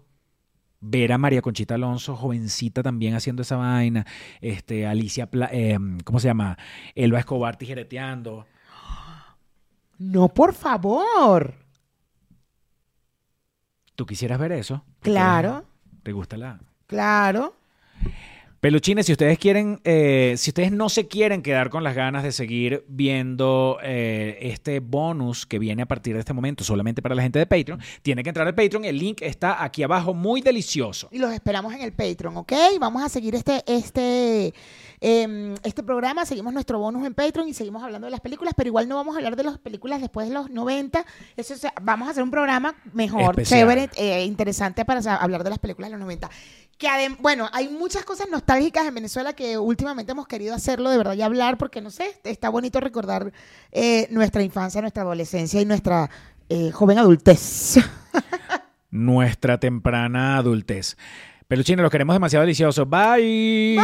Ver a María Conchita Alonso, jovencita también haciendo esa vaina. Este, Alicia, Pla- eh, ¿cómo se llama? Elba Escobar tijereteando. No, por favor. ¿Tú quisieras ver eso? ¿Te Claro, ¿Te gusta la...? claro. Peluchines, si ustedes quieren, eh, si ustedes no se quieren quedar con las ganas de seguir viendo eh, este bonus que viene a partir de este momento solamente para la gente de Patreon, tiene que entrar al Patreon. El link está aquí abajo, muy delicioso. Y los esperamos en el Patreon, ¿ok? Vamos a seguir este, este, em, este programa, seguimos nuestro bonus en Patreon y seguimos hablando de las películas, pero igual no vamos a hablar de las películas después de los 90. Eso es- vamos a hacer un programa mejor, Especial. chévere, eh, interesante para hablar de las películas de los 90. Que bueno, hay muchas cosas nostálgicas en Venezuela que últimamente hemos querido hacerlo de verdad y hablar, porque no sé, está bonito recordar eh, nuestra infancia, nuestra adolescencia y nuestra eh, joven adultez. [LAUGHS] Nuestra temprana adultez. Peluchines, los queremos demasiado deliciosos. Bye.